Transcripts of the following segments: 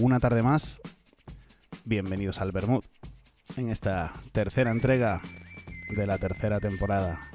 una tarde más, bienvenidos al Bermud, en esta tercera entrega de la tercera temporada.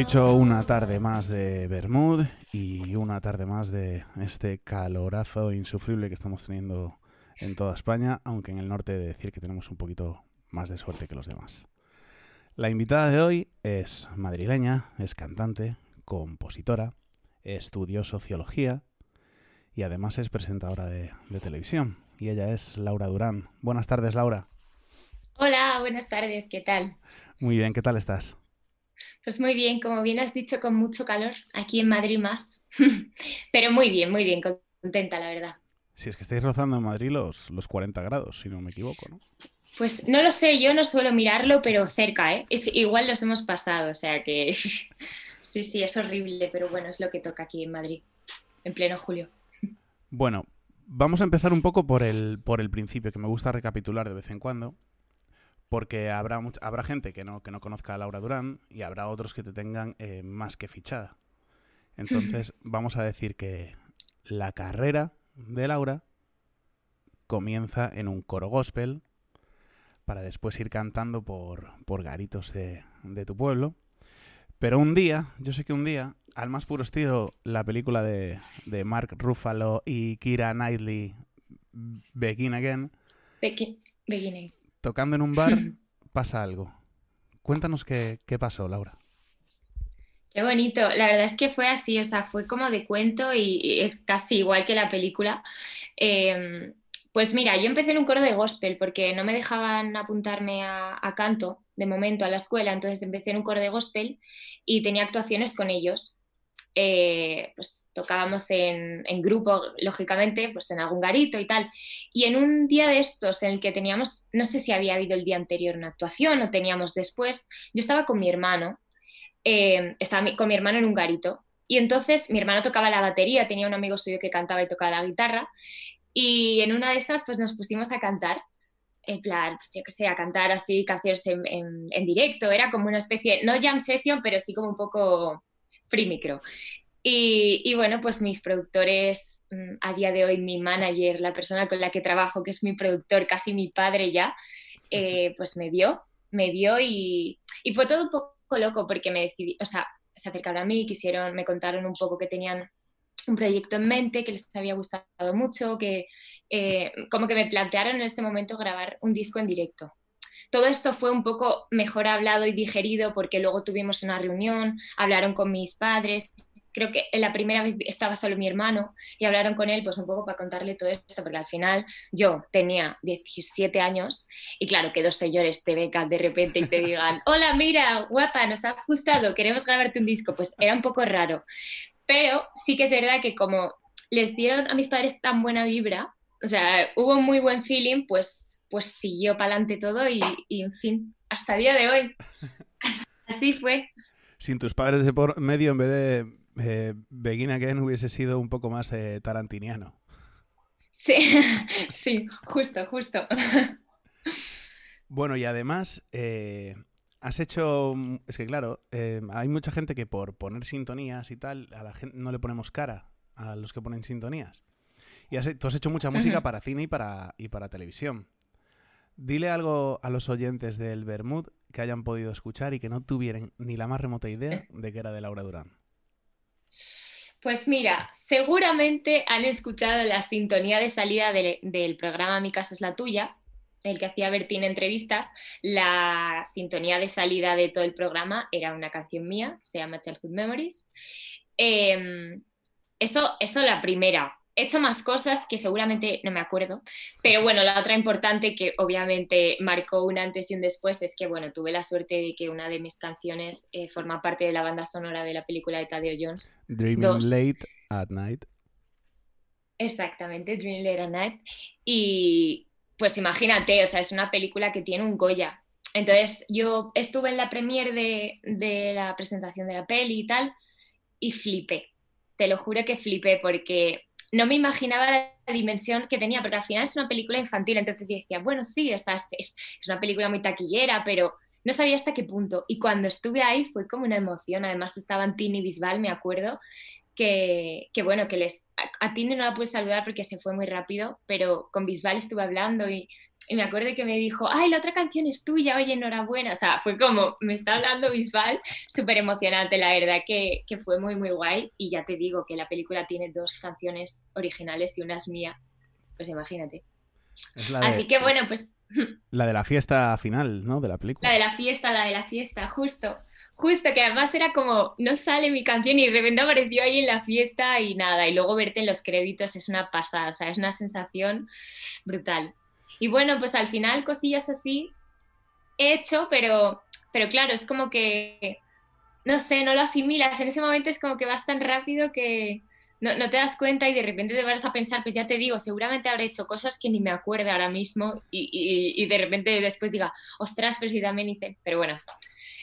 Dicho, una tarde más de Bermud y una tarde más de este calorazo insufrible que estamos teniendo en toda España, aunque en el norte de decir que tenemos un poquito más de suerte que los demás. La invitada de hoy es madrileña, es cantante, compositora, estudió sociología y además es presentadora de, de televisión. Y ella es Laura Durán. Buenas tardes, Laura. Hola, buenas tardes, ¿qué tal? Muy bien, ¿qué tal estás? Pues muy bien, como bien has dicho, con mucho calor, aquí en Madrid más. Pero muy bien, muy bien, contenta, la verdad. Si es que estáis rozando en Madrid los, los 40 grados, si no me equivoco, ¿no? Pues no lo sé, yo no suelo mirarlo, pero cerca, ¿eh? Es, igual los hemos pasado, o sea que sí, sí, es horrible, pero bueno, es lo que toca aquí en Madrid, en pleno julio. Bueno, vamos a empezar un poco por el, por el principio, que me gusta recapitular de vez en cuando, porque habrá, habrá gente que no, que no conozca a Laura Durán y habrá otros que te tengan eh, más que fichada. Entonces, vamos a decir que la carrera de Laura comienza en un coro gospel para después ir cantando por, por garitos de, de tu pueblo. Pero un día, yo sé que un día, al más puro estilo, la película de, de Mark Ruffalo y Kira Knightley, Begin Again, Bequi- beginning. Tocando en un bar, pasa algo. Cuéntanos qué, qué pasó, Laura. Qué bonito, la verdad es que fue así, o sea, fue como de cuento y, casi igual que la película. Eh, pues mira, yo empecé en un coro de gospel porque no me dejaban apuntarme a, a canto de momento a la escuela, entonces empecé en un coro de gospel y tenía actuaciones con ellos. Eh, pues tocábamos en, en grupo, lógicamente, pues en algún garito y tal. Y en un día de estos en el que teníamos, no sé si había habido el día anterior una actuación o teníamos después, yo estaba con mi hermano eh, estaba con mi hermano en un garito. Y entonces mi hermano tocaba la batería, tenía un amigo suyo que cantaba y tocaba la guitarra. Y en una de estas, pues nos pusimos a cantar. En plan, pues yo qué sé, a cantar así canciones en, en- en directo. Era como una especie, no jam session, pero sí como un poco free micro. Y, y bueno, pues mis productores, mm, a día de hoy, mi manager, la persona con la que trabajo, que es mi productor, casi mi padre ya, eh, pues me vio, me vio y, y fue todo un poco loco porque me decidí, o sea, se acercaron a mí, quisieron, me contaron un poco que tenían un proyecto en mente, que les había gustado mucho, que eh, como que me plantearon en ese momento grabar un disco en directo. Todo esto fue un poco mejor hablado y digerido porque luego tuvimos una reunión, hablaron con mis padres, creo que la primera vez estaba solo mi hermano y hablaron con él pues un poco para contarle todo esto, porque al final yo tenía 17 años y claro, que dos señores te becan de repente y te digan, hola, mira, guapa, nos ha gustado, queremos grabarte un disco, pues era un poco raro. Pero sí que es verdad que como les dieron a mis padres tan buena vibra, o sea, hubo muy buen feeling, pues, pues siguió para adelante todo y, y, en fin, hasta el día de hoy. Así fue. Sin tus padres de por medio, en vez de eh, Begin Again, hubiese sido un poco más eh, tarantiniano. Sí, sí, justo, justo. Bueno, y además, eh, has hecho. Es que, claro, eh, hay mucha gente que por poner sintonías y tal, a la gente no le ponemos cara a los que ponen sintonías. Y has, tú has hecho mucha música para cine y para, y para televisión. Dile algo a los oyentes del Bermud que hayan podido escuchar y que no tuvieran ni la más remota idea de que era de Laura Durán. Pues mira, seguramente han escuchado la sintonía de salida del, del programa Mi casa es la tuya, el que hacía Bertín entrevistas. La sintonía de salida de todo el programa era una canción mía, se llama Childhood Memories. Eh, eso, eso la primera. He hecho más cosas que seguramente no me acuerdo, pero bueno, la otra importante que obviamente marcó un antes y un después es que, bueno, tuve la suerte de que una de mis canciones eh, forma parte de la banda sonora de la película de Tadeo Jones. Dreaming Dos. Late at Night. Exactamente, Dream Late at Night. Y pues imagínate, o sea, es una película que tiene un Goya. Entonces yo estuve en la premiere de, de la presentación de la peli y tal, y flipé. Te lo juro que flipé porque no me imaginaba la dimensión que tenía, porque al final es una película infantil, entonces yo decía, bueno, sí, es, es una película muy taquillera, pero no sabía hasta qué punto. Y cuando estuve ahí fue como una emoción, además estaban Tini y Bisbal, me acuerdo, que, que bueno, que les... A, Tini no la pude saludar porque se fue muy rápido, pero con Bisbal estuve hablando y, y me acuerdo que me dijo, ay, la otra canción es tuya, oye, enhorabuena. O sea, fue como, me está hablando Bisbal, súper emocionante, la verdad que, que, fue muy, muy guay. Y ya te digo que la película tiene dos canciones originales y una es mía. Pues imagínate. Así que bueno, pues la de la fiesta final, ¿no? De la película. la de la fiesta, la de la fiesta, justo. Justo, que además era como, no sale mi canción y de repente apareció ahí en la fiesta y nada. Y luego verte en los créditos es una pasada, o sea, es una sensación brutal. Y bueno, pues al final cosillas así he hecho, pero, pero claro, es como que, no sé, no lo asimilas. En ese momento es como que vas tan rápido que no, no te das cuenta y de repente te vas a pensar, pues ya te digo, seguramente habré hecho cosas que ni me acuerdo ahora mismo y, y, y de repente después diga, ostras, pero si también hice. Pero bueno.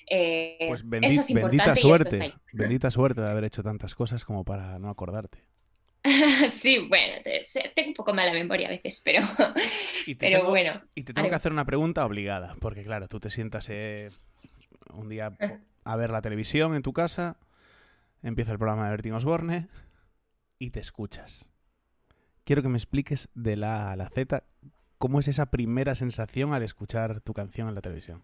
Eh, pues bendi- eso es bendita eso suerte, bendita suerte de haber hecho tantas cosas como para no acordarte. sí, bueno, tengo un poco mala memoria a veces, pero, Y te pero tengo- bueno. Y te tengo que hacer una pregunta obligada, porque claro, tú te sientas eh, un día po- a ver la televisión en tu casa, empieza el programa de Bertín Osborne y te escuchas. Quiero que me expliques de la A a la Z cómo es esa primera sensación al escuchar tu canción en la televisión.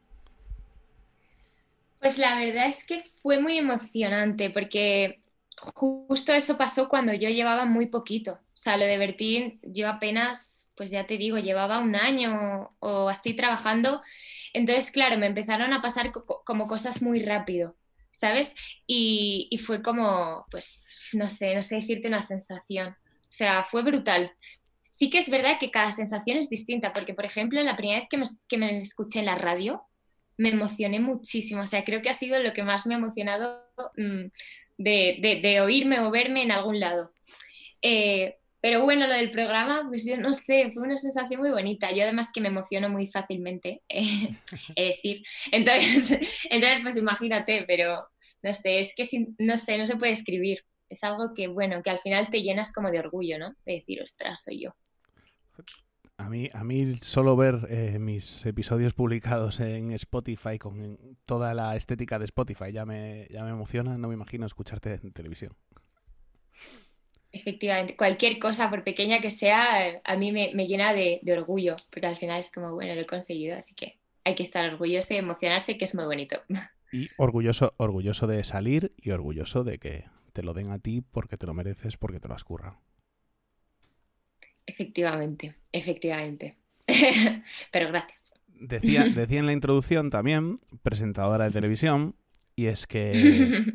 Pues la verdad es que fue muy emocionante porque justo eso pasó cuando yo llevaba muy poquito. O sea, lo de Bertín, yo apenas, pues ya te digo, llevaba un año o así trabajando. Entonces, claro, me empezaron a pasar co- co- como cosas muy rápido, Y, fue como, pues, no sé, no sé decirte una sensación. O sea, fue brutal. Sí que es verdad que cada sensación es distinta, porque, por ejemplo, la primera vez que me, que me escuché en la radio, me emocioné muchísimo. O sea, creo que ha sido lo que más me ha emocionado mm, de, de- de oírme o verme en algún lado. Eh, pero bueno, lo del programa, pues yo no sé, fue una sensación muy bonita. Yo además que me emociono muy fácilmente, eh, es decir, entonces, entonces pues imagínate, pero no sé, es que sin- no sé, no se puede escribir. Es algo que, bueno, que al final te llenas como de orgullo, ¿no? De decir, ostras, soy yo. A mí, a mí solo ver eh, mis episodios publicados en Spotify con toda la estética de Spotify ya me, ya me emociona, no me imagino escucharte en televisión. Efectivamente, cualquier cosa, por pequeña que sea, a mí me, me llena de, de orgullo, porque al final es como, bueno, lo he conseguido, así que hay que estar orgulloso y emocionarse, que es muy bonito. Y orgulloso, orgulloso de salir y orgulloso de que te lo den a ti porque te lo mereces, porque te lo has currado. Efectivamente, efectivamente. Pero gracias. Decía, decía en la introducción también, presentadora de televisión, y es que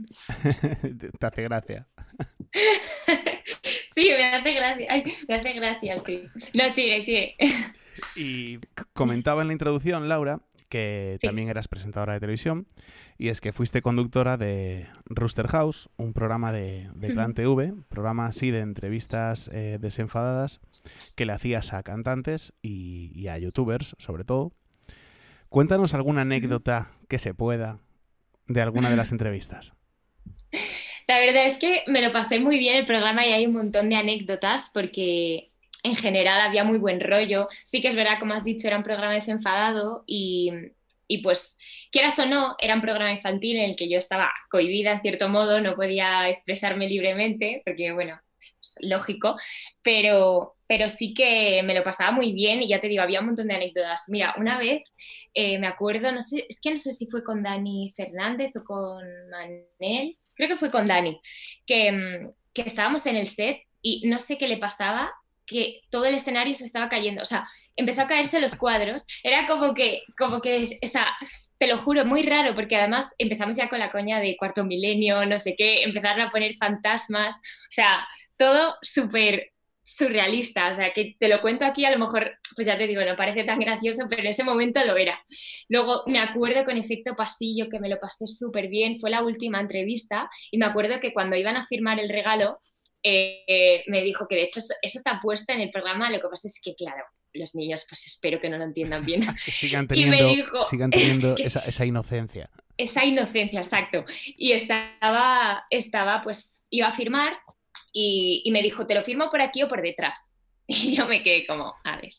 te hace gracia. Sí, me hace gracia. Ay, me hace gracia, sí. No, sigue, sigue. Y comentaba en la introducción, Laura, que Sí. también eras presentadora de televisión, y es que fuiste conductora de Rooster House, un programa de, de Clan TV, programa así de entrevistas eh, desenfadadas que le hacías a cantantes y, y a youtubers, sobre todo. Cuéntanos alguna anécdota que se pueda de alguna de las entrevistas. La verdad es que me lo pasé muy bien el programa y hay un montón de anécdotas porque en general había muy buen rollo. Sí que es verdad, como has dicho, era un programa desenfadado y, y pues, quieras o no, era un programa infantil en el que yo estaba cohibida en cierto modo, no podía expresarme libremente porque, bueno, es lógico, pero, pero sí que me lo pasaba muy bien y ya te digo, había un montón de anécdotas. Mira, una vez eh, me acuerdo, no sé, es que no sé si fue con Dani Fernández o con Manel, creo que fue con Dani, que, mm, que estábamos en el set y no sé qué le pasaba, que todo el escenario se estaba cayendo, o sea, empezó a caerse los cuadros, era como que, como que, o sea, te lo juro, muy raro, porque además empezamos ya con la coña de cuarto milenio, no sé qué, empezaron a poner fantasmas, o sea, todo súper surrealista, o sea, que te lo cuento aquí, a lo mejor, pues ya te digo, no parece tan gracioso, pero en ese momento lo era. Luego me acuerdo con efecto pasillo, que me lo pasé súper bien, fue la última entrevista, y me acuerdo que cuando iban a firmar el regalo, eh, eh, me dijo que de hecho eso, está puesto en el programa, lo que pasa es que, claro, los niños pues espero que no lo entiendan bien. Que sigan Y me teniendo, dijo sigan teniendo que- esa, esa inocencia. esa inocencia, exacto. Y estaba, estaba, pues, iba a firmar y, y me dijo, ¿te lo firmo por aquí o por detrás? Y yo me quedé como, a ver.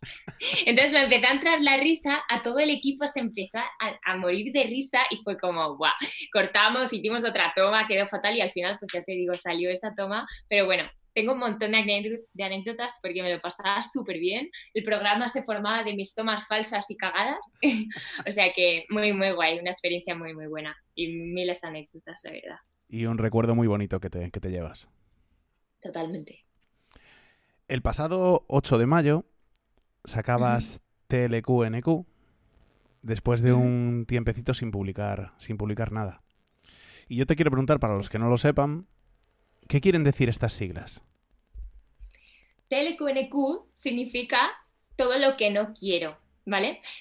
Entonces me empezó a entrar la risa, a todo el equipo se empezó a, a morir de risa y fue como, guau, cortamos, hicimos otra toma, quedó fatal y al final, pues ya te digo, salió esa toma, pero bueno. Tengo un montón de, anécdo- de anécdotas porque me lo pasaba súper bien. El programa se formaba de mis tomas falsas y cagadas. O sea que muy, muy guay, una experiencia muy, muy buena. Y miles de anécdotas, de verdad. Y un recuerdo muy bonito que te, que te llevas. Totalmente. El pasado 8 de mayo sacabas TLQNQ después de un tiempecito sin publicar, sin publicar nada. Y yo te quiero preguntar, para los que no lo sepan, ¿qué quieren decir estas siglas? TLQNQ significa todo lo que no quiero,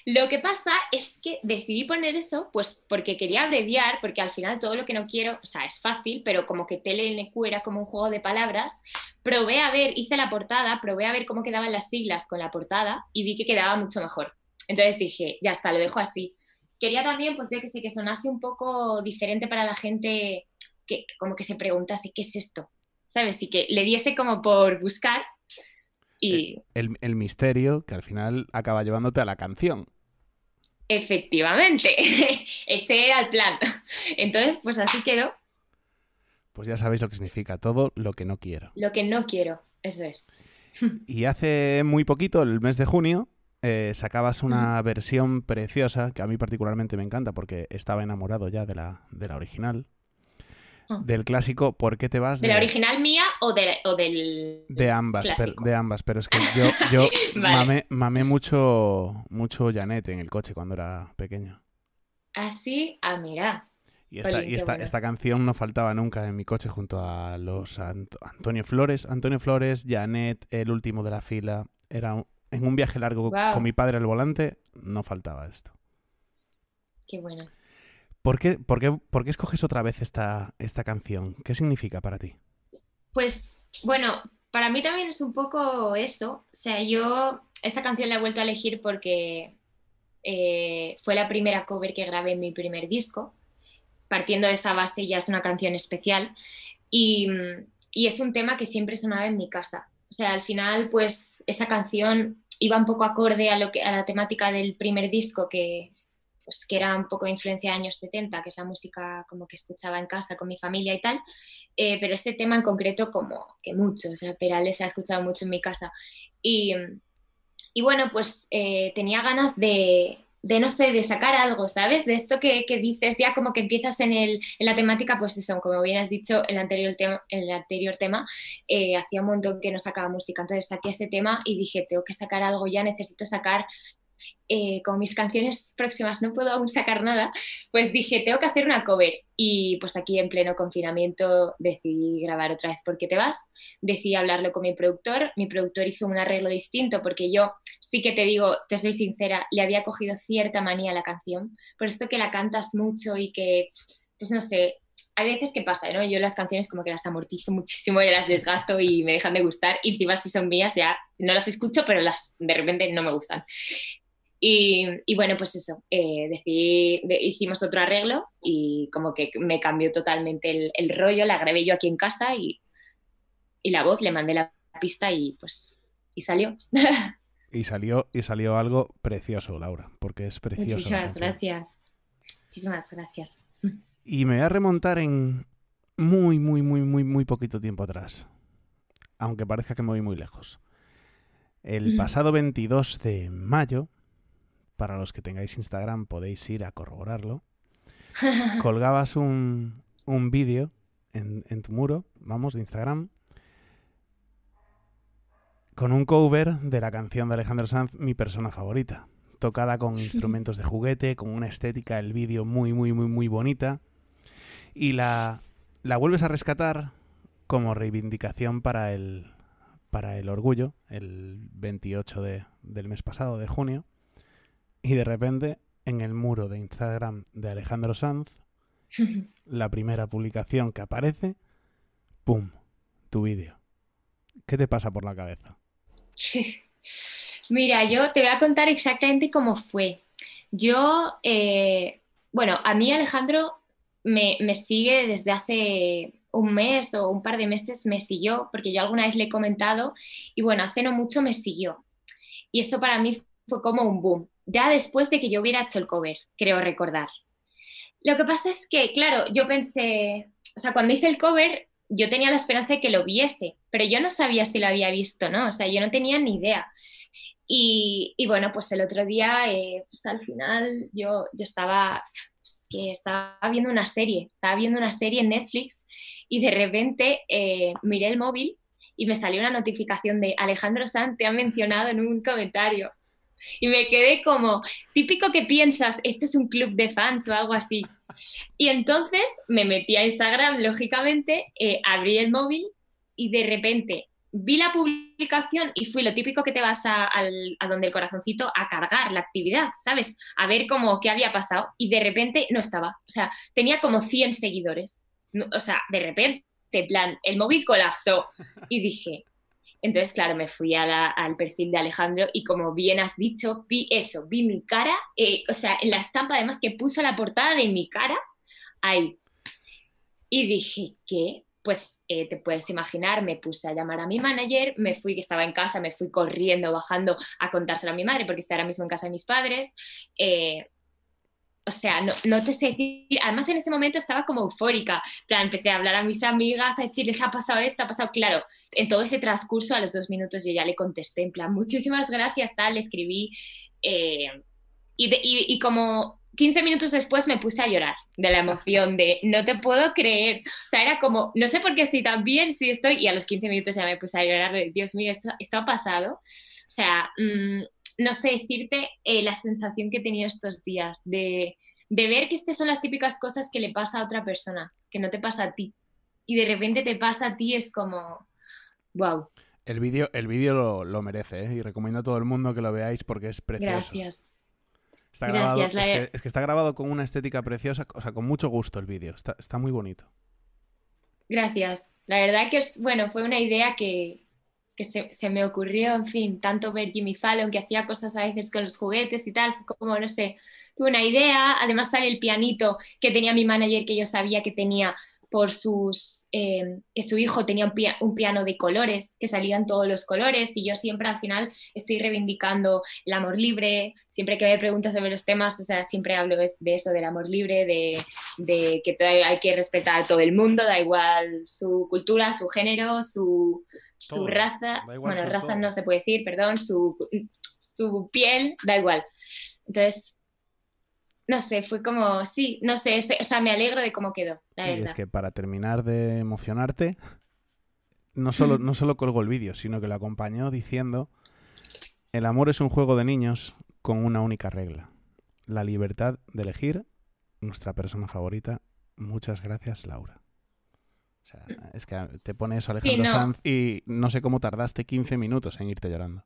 Lo que pasa es que decidí poner eso, pues porque quería abreviar, porque al final todo lo que no quiero, o sea, es fácil, pero como que TLNQ era como un juego de palabras, probé a ver, hice la portada, probé a ver cómo quedaban las siglas con la portada y vi que quedaba mucho mejor. Entonces dije, ya está, lo dejo así. Quería también, pues yo que sé, que sonase un poco diferente para la gente, que que como que se preguntase, ¿qué es esto? ¿Sabes? Y que le diese como por buscar y El, el misterio que al final acaba llevándote a la canción. efectivamente, ese era el plan. Entonces, pues así quedó Pues ya sabéis lo que significa todo lo que no quiero. lo que no quiero, eso es. Y hace muy poquito, el mes de junio, eh, sacabas una versión preciosa que a mí particularmente me encanta porque estaba enamorado ya de la, de la original. Ah. Del clásico ¿Por qué te vas ¿De la original mía o, de, o del...? De ambas, per- de ambas, pero es que yo, yo Vale. mamé, mamé mucho, mucho Janet en el coche cuando era pequeño. Así, ah, mira. Y esta, y esta, bueno. esta canción no faltaba nunca en mi coche junto a los Ant- Antonio Flores. Antonio Flores, Janet, el último de la fila. Era un- en un viaje largo con mi padre al volante, no faltaba esto. Qué bueno. ¿Por qué, por qué- por qué escoges otra vez esta, esta canción? ¿Qué significa para ti? Pues bueno, para mí también es un poco eso. O sea, yo esta canción la he vuelto a elegir porque eh, fue la primera cover que grabé en mi primer disco. Partiendo de esa base ya es una canción especial y, y es un tema que siempre sonaba en mi casa. O sea, al final pues esa canción iba un poco acorde a, lo que, a la temática del primer disco que, pues, que era un poco de influencia de años 70, que es la música como que escuchaba en casa con mi familia y tal. Eh, pero ese tema en concreto como que mucho, o sea, Perales ha escuchado mucho en mi casa. Y, y bueno, pues eh, tenía ganas de, de, no sé, de sacar algo, ¿sabes? De esto que, que dices ya como que empiezas en, el, en la temática, pues eso, como bien has dicho en el anterior tema, el anterior tema eh, hacía un montón que no sacaba música, entonces saqué ese tema y dije, tengo que sacar algo ya, necesito sacar eh, con mis canciones próximas no puedo aún sacar nada, pues dije, tengo que hacer una cover. Y pues aquí en pleno confinamiento decidí grabar otra vez porque te vas. Decidí hablarlo con mi productor. Mi productor hizo un arreglo distinto porque yo sí que te digo, te soy sincera, le había cogido cierta manía a la canción. Por esto que la cantas mucho y que, pues no sé, hay veces que pasa, ¿no? Yo las canciones como que las amortizo muchísimo y las desgasto y me dejan de gustar. Y encima si son mías ya no las escucho, pero las de repente no me gustan. Y, y, bueno, pues eso, eh, decidí, de, hicimos otro arreglo y como que me cambió totalmente el, el, rollo, la grabé yo aquí en casa y, y la voz, le mandé la pista y pues y salió. y salió y salió algo precioso, Laura, porque es precioso. Muchísimas gracias. Muchísimas gracias. Y me voy a remontar en muy, muy, muy, muy, muy poquito tiempo atrás. Aunque parezca que me voy muy lejos. El pasado 22 de mayo, para los que tengáis Instagram podéis ir a corroborarlo, colgabas un, un vídeo en, en, tu muro, vamos, de Instagram, con un cover de la canción de Alejandro Sanz, mi persona favorita, tocada con instrumentos de juguete, con una estética, el vídeo muy, muy, muy, muy bonita, y la, la vuelves a rescatar como reivindicación para el, para el orgullo, el 28 de, del mes pasado, de junio, y de repente, en el muro de Instagram de Alejandro Sanz, la primera publicación que aparece, ¡pum! Tu vídeo. ¿Qué te pasa por la cabeza? Mira, yo te voy a contar exactamente cómo fue. Yo, eh, bueno, a mí Alejandro me, me sigue desde hace un mes o un par de meses, me siguió, porque yo alguna vez le he comentado, y bueno, hace no mucho me siguió. Y esto para mí fue como un boom, ya después de que yo hubiera hecho el cover, creo recordar. Lo que pasa es que, claro, yo pensé, o sea, cuando hice el cover, yo tenía la esperanza de que lo viese, pero yo no sabía si lo había visto, ¿no? O sea, yo no tenía ni idea. Y, y bueno, pues el otro día, eh, pues al final yo, yo estaba, pues, que estaba viendo una serie, estaba viendo una serie en Netflix y de repente eh, miré el móvil y me salió una notificación de Alejandro Sanz te ha mencionado en un comentario. Y me quedé como, típico que piensas, este es un club de fans o algo así. Y entonces me metí a Instagram, lógicamente, eh, abrí el móvil y de repente vi la publicación y fui lo típico que te vas a, a donde el corazoncito a cargar la actividad, ¿sabes? A ver cómo qué había pasado y de repente no estaba. O sea, tenía como 100 seguidores. O sea, de repente, en plan, el móvil colapsó y dije, entonces, claro, me fui a al perfil de Alejandro y como bien has dicho, vi eso, vi mi cara, eh, o sea, en la estampa además que puso la portada de mi cara, ahí. Y dije, ¿qué? Pues eh, te puedes imaginar, me puse a llamar a mi manager, me fui, que estaba en casa, me fui corriendo, bajando a contárselo a mi madre, porque está ahora mismo en casa de mis padres. eh, o sea, no, no te sé decir, además en ese momento estaba como eufórica, plan, empecé a hablar a mis amigas, a decirles, ha pasado esto, ha pasado, claro, en todo ese transcurso, a los dos minutos yo ya le contesté, en plan, muchísimas gracias, tal, le escribí, eh, y, de- y- y como 15 minutos después me puse a llorar de la emoción, de no te puedo creer, o sea, era como, no sé por qué estoy tan bien, si estoy, y a los 15 minutos ya me puse a llorar, de, Dios mío, esto, esto ha pasado, o sea, mm, no sé decirte eh, la sensación que he tenido estos días de, de ver que estas son las típicas cosas que le pasa a otra persona, que no te pasa a ti. Y de repente te pasa a ti, es como, wow, El vídeo el vídeo lo, lo merece, ¿eh? Y recomiendo a todo el mundo que lo veáis porque es precioso. gracias. Está Gracias, grabado, la- es, que, es que está grabado con una estética preciosa, o sea, con mucho gusto el vídeo. Está, está muy bonito. Gracias. La verdad que, es, bueno, fue una idea que, que se, me ocurrió, en fin, tanto ver Jimmy Fallon, que hacía cosas a veces con los juguetes y tal, como, no sé, tuve una idea, además sale el pianito que tenía mi manager, que yo sabía que tenía por sus, eh, que su hijo tenía un, un piano de colores, que salían todos los colores, y yo siempre al final estoy reivindicando el amor libre, siempre que me preguntas sobre los temas, o sea, siempre hablo de eso, del amor libre, de, de que hay que respetar a todo el mundo, da igual su cultura, su género, su, su raza, bueno, raza todo. no se puede decir, perdón, su, su piel, da igual. Entonces, no sé, fue como, sí, no sé, este- o sea, me alegro de cómo quedó, la y verdad. es que para terminar de emocionarte, no solo, no solo colgó el vídeo, sino que lo acompañó diciendo: El amor es un juego de niños con una única regla: la libertad de elegir nuestra persona favorita. Muchas gracias, Laura. O sea, es que te pone eso Alejandro no. Sanz y no sé cómo tardaste 15 minutos en irte llorando.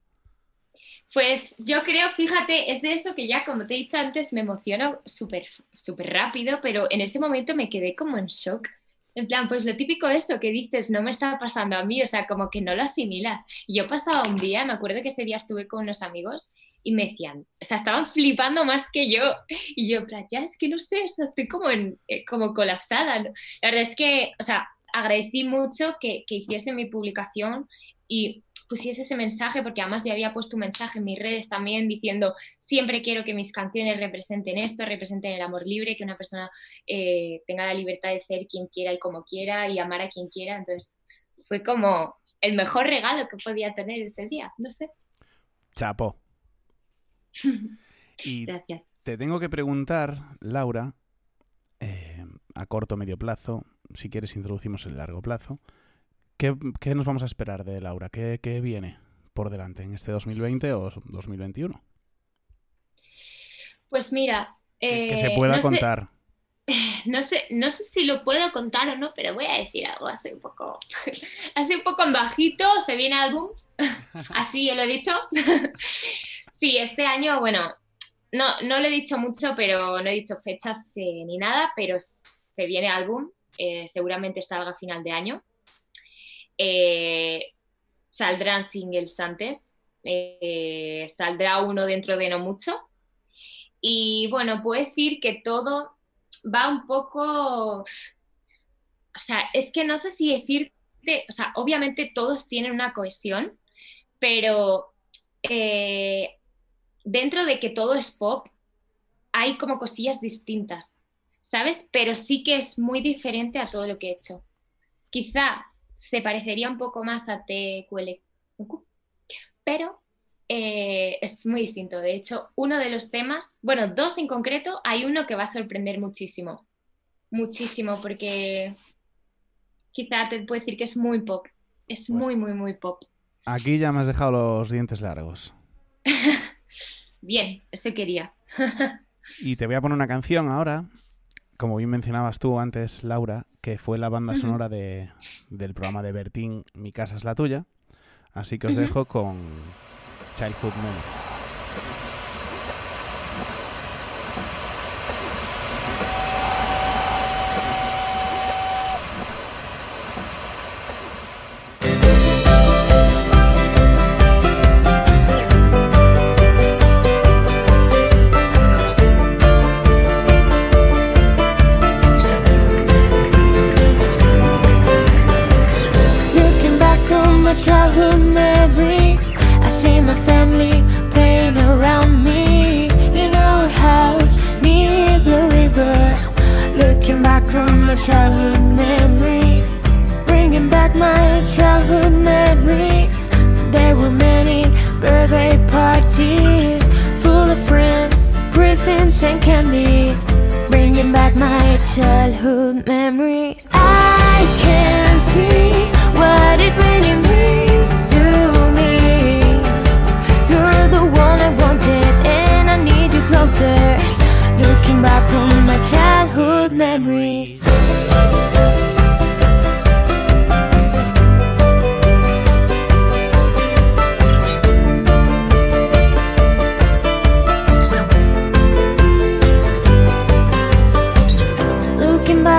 Pues yo creo, fíjate, es de eso que ya, como te he dicho antes, me emociono súper súper rápido, pero en ese momento me quedé como en shock. En plan, pues lo típico eso que dices, no me está pasando a mí, o sea, como que no lo asimilas. Y yo pasaba un día, me acuerdo que ese día estuve con unos amigos y me decían, o sea, estaban flipando más que yo. Y yo, ya es que no sé, o sea, estoy como, en, eh, como colapsada. La verdad es que, o sea, agradecí mucho que, que hiciese mi publicación y pusiese ese mensaje, porque además yo había puesto un mensaje en mis redes también diciendo, siempre quiero que mis canciones representen esto, representen el amor libre, que una persona eh, tenga la libertad de ser quien quiera y como quiera y amar a quien quiera. Entonces fue como el mejor regalo que podía tener ese día, no sé. Chapo. Y Gracias. te tengo que preguntar, Laura, eh, a corto o medio plazo, si quieres introducimos el largo plazo, ¿qué, qué nos vamos a esperar de Laura? ¿Qué, qué viene por delante en este 2020 o 2021? Pues mira, Que, que eh, se pueda no sé- contar. no sé, no sé si lo puedo contar o no, pero voy a decir algo así un poco, así un poco en bajito, se viene álbum, así lo he dicho. Sí, este año, bueno, no, no lo he dicho mucho, pero no he dicho fechas eh, ni nada, pero se viene álbum, eh, seguramente salga a final de año. Eh, saldrán singles antes. Eh, saldrá uno dentro de no mucho. Y bueno, puedo decir que todo va un poco. O sea, es que no sé si decirte. O sea, obviamente todos tienen una cohesión, pero dentro de que todo es pop, hay como cosillas distintas, ¿sabes? Pero sí que es muy diferente a todo lo que he hecho. Quizá se parecería un poco más a TQL, pero eh, es muy distinto. De hecho, uno de los temas, bueno, dos en concreto, hay uno que va a sorprender muchísimo, muchísimo, porque quizá te puedo decir que es muy pop, es Pues- muy, muy, muy pop. Aquí ya me has dejado los dientes largos. Bien, eso quería. Y te voy a poner una canción ahora, como bien mencionabas tú antes, Laura, que fue la banda sonora de, del programa de Bertín Mi casa es la tuya. Así que os dejo con Childhood Memories.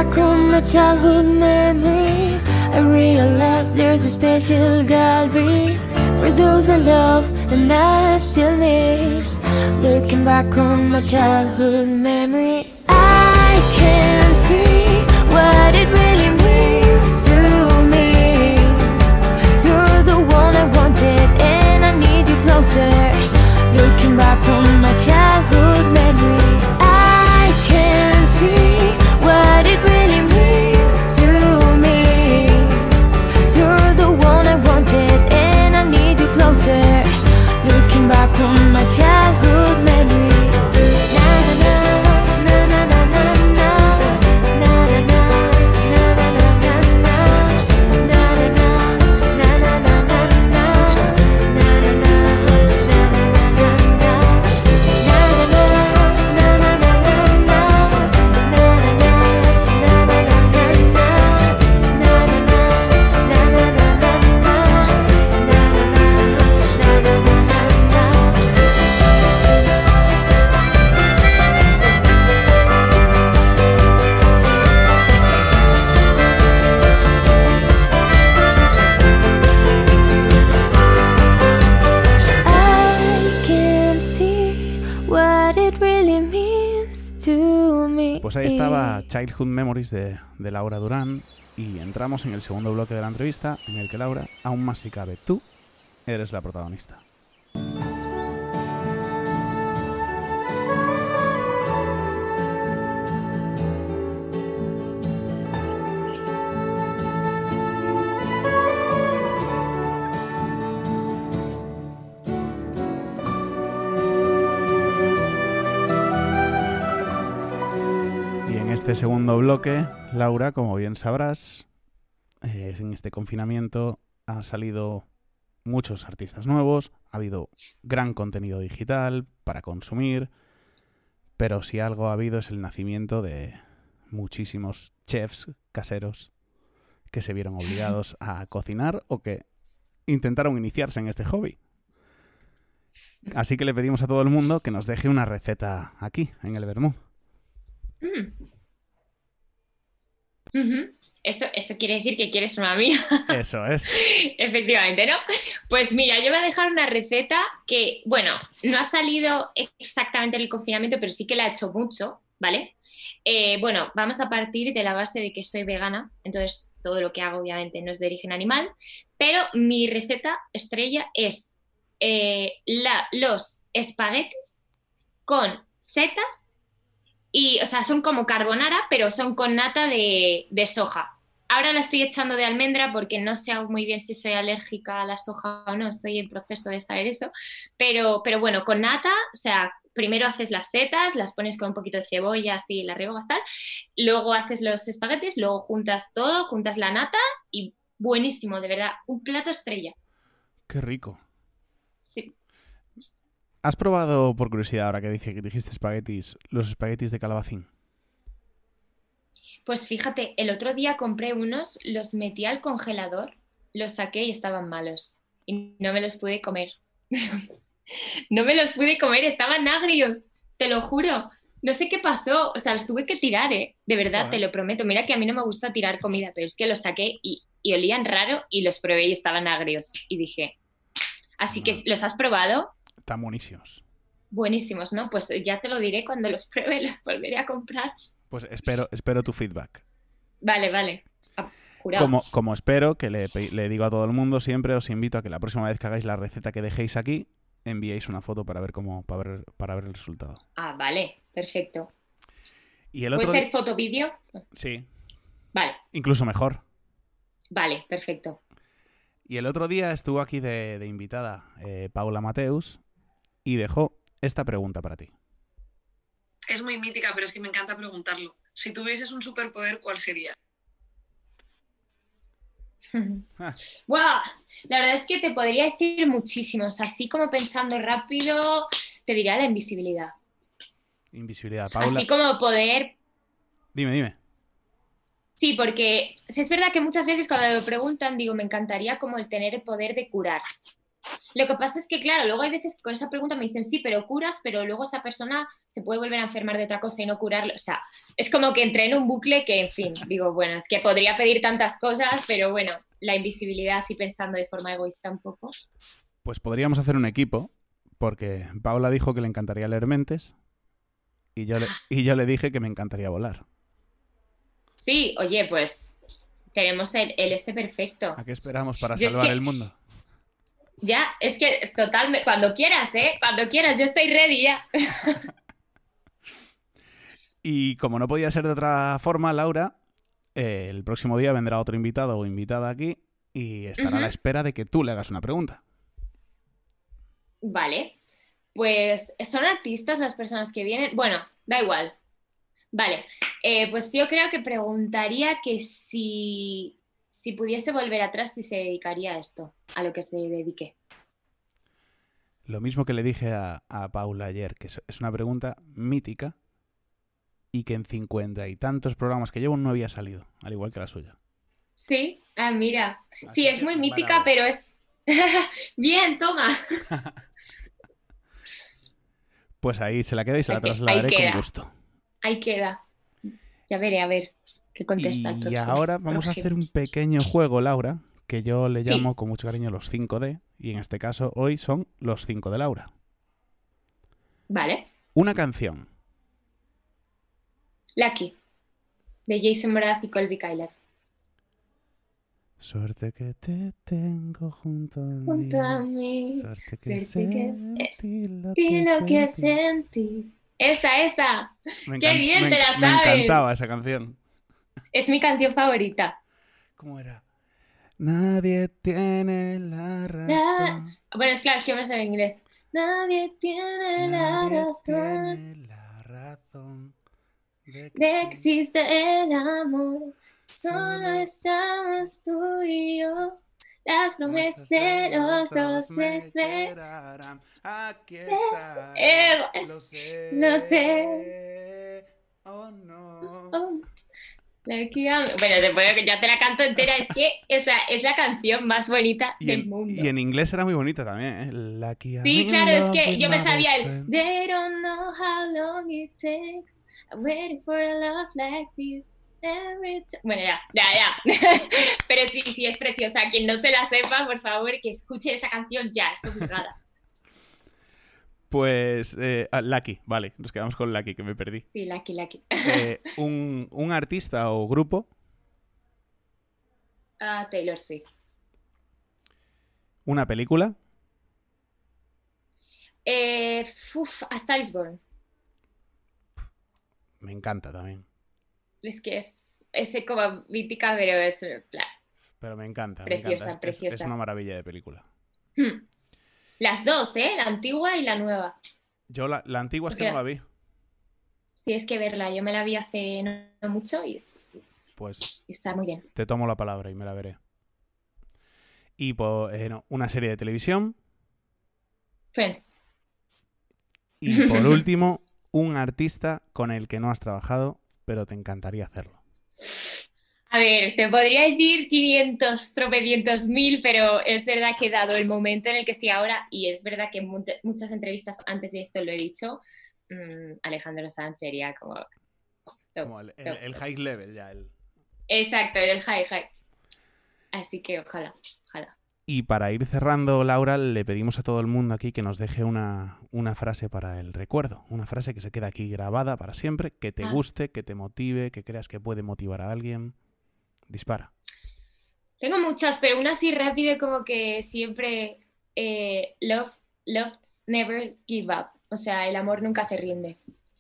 Back on my childhood memories, I realize there's a special gallery for those I love and I still miss. Looking back on my childhood memories, I can see what it really means to me. You're the one I wanted, and I need you closer. Looking back on my childhood memories, Childhood Memories de, Laura Durán y entramos en el segundo bloque de la entrevista en el que Laura, aún más si cabe, tú eres la protagonista. Este segundo bloque, Laura, como bien sabrás, eh, en este confinamiento han salido muchos artistas nuevos, ha habido gran contenido digital para consumir, pero si algo ha habido es el nacimiento de muchísimos chefs caseros que se vieron obligados a cocinar o que intentaron iniciarse en este hobby. Así que le pedimos a todo el mundo que nos deje una receta aquí, en el Bermú. Mm. Eso, eso quiere decir que quieres una mía. Eso es. Efectivamente, ¿no? Pues mira, yo voy a dejar una receta que, bueno, no ha salido exactamente en el confinamiento, pero sí que la he hecho mucho, ¿vale? Eh, bueno, vamos a partir de la base de que soy vegana, entonces todo lo que hago obviamente no es de origen animal, pero mi receta estrella es eh, la- los espaguetis con setas y, o sea, son como carbonara, pero son con nata de, de soja. Ahora la estoy echando de almendra porque no sé aún muy bien si soy alérgica a la soja o no, estoy en proceso de saber eso. Pero, pero bueno, con nata, o sea, primero haces las setas, las pones con un poquito de cebolla, así las rehogas tal. Luego haces los espaguetis, luego juntas todo, juntas la nata y buenísimo, de verdad, un plato estrella. Qué rico. Sí. ¿Has probado, por curiosidad, ahora que dije que dijiste espaguetis, los espaguetis de calabacín? Pues fíjate, el otro día compré unos, los metí al congelador, los saqué y estaban malos. Y no me los pude comer. no me los pude comer, estaban agrios, te lo juro. No sé qué pasó, o sea, los tuve que tirar, ¿eh? De verdad, te lo prometo. Mira que a mí no me gusta tirar comida, pero es que los saqué y, y olían raro y los probé y estaban agrios. Y dije, así que. ¿los has probado? Están buenísimos. Buenísimos, ¿no? Pues ya te lo diré cuando los pruebe, los volveré a comprar. Pues espero, espero tu feedback. Vale, vale. Ah. Como, como espero, que le, digo a todo el mundo, siempre os invito a que la próxima vez que hagáis la receta que dejéis aquí, enviéis una foto para ver cómo, para ver, para ver el resultado. Ah, vale, perfecto. Y el ¿Puede ser foto vídeo? Sí, Vale, incluso mejor. vale, perfecto. Y el otro día estuvo aquí de, de invitada eh, Paula Mateus y dejó esta pregunta para ti. Es muy mítica, pero es que me encanta preguntarlo. Si tuvieses un superpoder, ¿cuál sería? Ah. ¡Guau! La verdad es que te podría decir muchísimos. Así como pensando rápido, te diría la invisibilidad. Invisibilidad. Paula, Así como poder. dime, dime. Sí, porque es verdad que muchas veces cuando me lo preguntan, digo, me encantaría como el tener el poder de curar. Lo que pasa es que, claro, luego hay veces que con esa pregunta me dicen, sí, pero curas, pero luego esa persona se puede volver a enfermar de otra cosa y no curarlo. O sea, es como que entré en un bucle que, en fin, digo, bueno, es que podría pedir tantas cosas, pero bueno, la invisibilidad, así pensando de forma egoísta un poco. Pues podríamos hacer un equipo, porque Paula dijo que le encantaría leer mentes y yo le, y yo le dije que me encantaría volar. Sí, oye, pues tenemos el, el este perfecto. ¿A qué esperamos para Yo es salvar que- el mundo? Ya, es que total, me- cuando quieras, ¿eh? Cuando quieras, yo estoy ready ya. Y como no podía ser de otra forma, Laura, eh, el próximo día vendrá otro invitado o invitada aquí y estará a la espera de que tú le hagas una pregunta. Vale, pues son artistas las personas que vienen. Bueno, da igual. Vale, eh, pues yo creo que preguntaría que si, si pudiese volver atrás, si se dedicaría a esto, a lo que se dedique. Lo mismo que le dije a, a Paula ayer, que es, una pregunta mítica y que en cincuenta y tantos programas que llevo no había salido, al igual que la suya. Sí, ah, mira. Así Sí, es muy mítica, pero es... Bien, toma. Pues ahí se la queda y se la Ahí que- ahí trasladaré con queda. gusto. Ahí queda. Ya veré, a ver qué contesta Y próximo. ahora vamos a hacer un pequeño juego, Laura, que yo le Sí. llamo con mucho cariño los 5D, y en este caso hoy son los 5 de Laura. Vale. Una canción. Lucky, de Jason Mraz y Colby Kyler. Suerte que te tengo junto a mí. Junto a mí, Suerte que suerte que- sentí lo que lo que sentí. Esa, esa. Me ¡Qué bien me te la Me sabes! encantaba esa canción. Es mi canción favorita. ¿Cómo era? Nadie tiene la razón. Bueno, es claro, es que me sé en inglés. Nadie tiene la razón tiene la razón de que de existe el amor. Solo estamos tú y yo. Las promesas de los dos esperan. esperarán. Aquí Eh, estaré. Lo sé. lo sé. Oh no. Oh, Lucky Bueno, te puedo- ya te la canto entera. Es que esa es la canción más bonita Y del en, mundo. y en inglés era muy bonita también, ¿eh? Lucky Sí, claro, es que yo me sabía el. They don't know how long it takes. I'm waiting for a love like this. Bueno, ya, ya, ya. Pero sí, sí, es preciosa. Quien no se la sepa, por favor, que escuche esa canción ya, es obligada. Pues eh, ah, Lucky, vale, nos quedamos con Lucky, que me perdí. Sí, Lucky, Lucky. Eh, un, un artista o grupo, Ah, Taylor Swift. una película, Eh, uf, A Star is Born. me encanta también. Es que es, es como mítica, pero es plan, Pero me encanta. me Preciosa, encanta. Es- es- preciosa. Es, una maravilla de película. hmm. Las dos, ¿eh? La antigua y la nueva. Yo la, la antigua es que no la vi. Sí, es que verla. Yo me la vi hace no, no mucho y es- Pues está muy bien. te tomo la palabra y me la veré. Y po- eh, no, una serie de televisión. Friends. Y por último, un artista con el que no has trabajado, pero te encantaría hacerlo. A ver, te podría decir 500, tropecientos mil, pero es verdad que dado el momento en el que estoy ahora, y es verdad que muchas entrevistas antes de esto lo he dicho, mm, Alejandro Sanz sería como... top, Como el, high level ya. El... Exacto, el high, high. Así que ojalá, ojalá. Y para ir cerrando, Laura, le pedimos a todo el mundo aquí que nos deje una, una frase para el recuerdo. Una frase que se queda aquí grabada para siempre, que te Ah. guste, que te motive, que creas que puede motivar a alguien. Dispara. Tengo muchas, pero una así rápida como que siempre eh, love, love never give up. O sea, el amor nunca se rinde.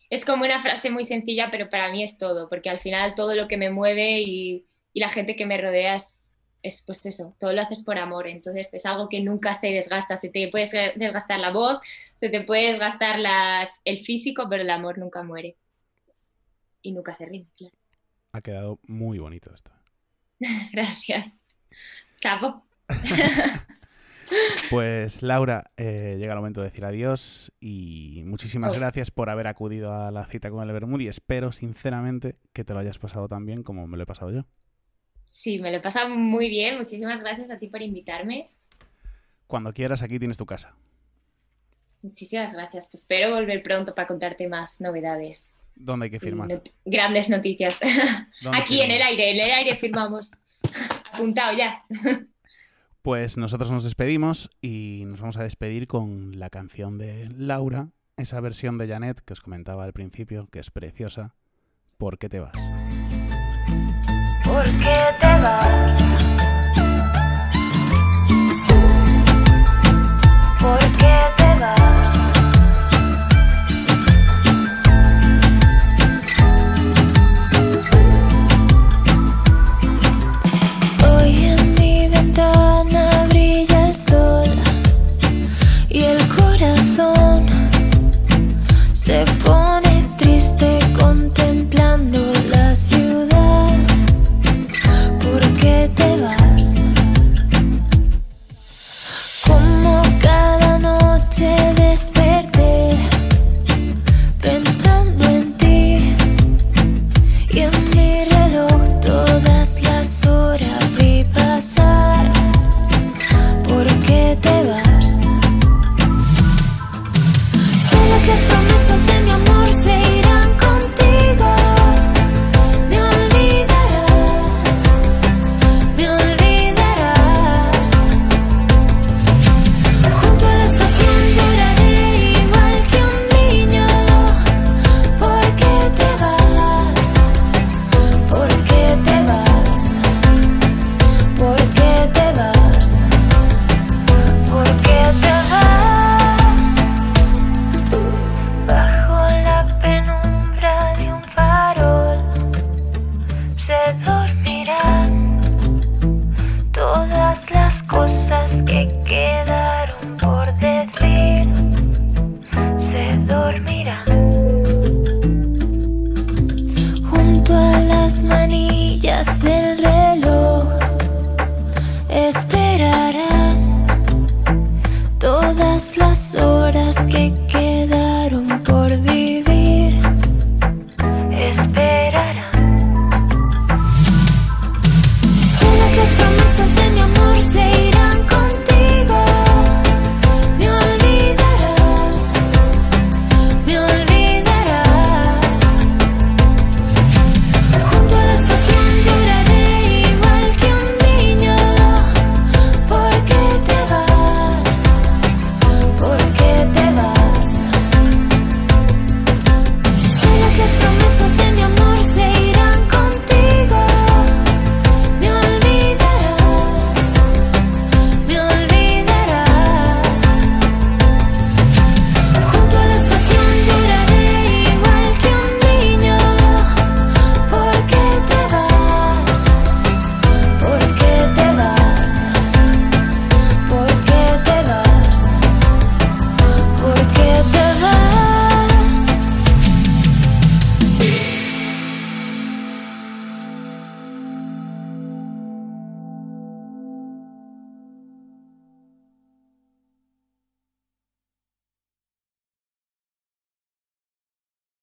Es como una frase muy sencilla, pero para mí es todo, porque al final todo lo que me mueve y, y la gente que me rodea es, es, pues eso, todo lo haces por amor. Entonces es algo que nunca se desgasta. Se te puede desgastar la voz, se te puede desgastar la- el físico, pero el amor nunca muere. Y nunca se rinde, claro. Ha quedado muy bonito esto. Gracias. Chapo. Pues Laura, eh, llega el momento de decir adiós y muchísimas Oh. gracias por haber acudido a la cita con el Bermud y espero sinceramente que te lo hayas pasado tan bien como me lo he pasado yo. Sí, me lo he pasado muy bien. Muchísimas gracias a ti por invitarme. Cuando quieras, aquí tienes tu casa. Muchísimas gracias. Pues espero volver pronto para contarte más novedades. ¿Dónde hay que firmar? Grandes noticias. Aquí en el aire, en el aire firmamos. Apuntado ya. Pues nosotros nos despedimos y nos vamos a despedir con la canción de Laura, esa versión de Janet que os comentaba al principio, que es preciosa. ¿Por qué te vas? ¿Por qué te vas? ¿Por qué te vas?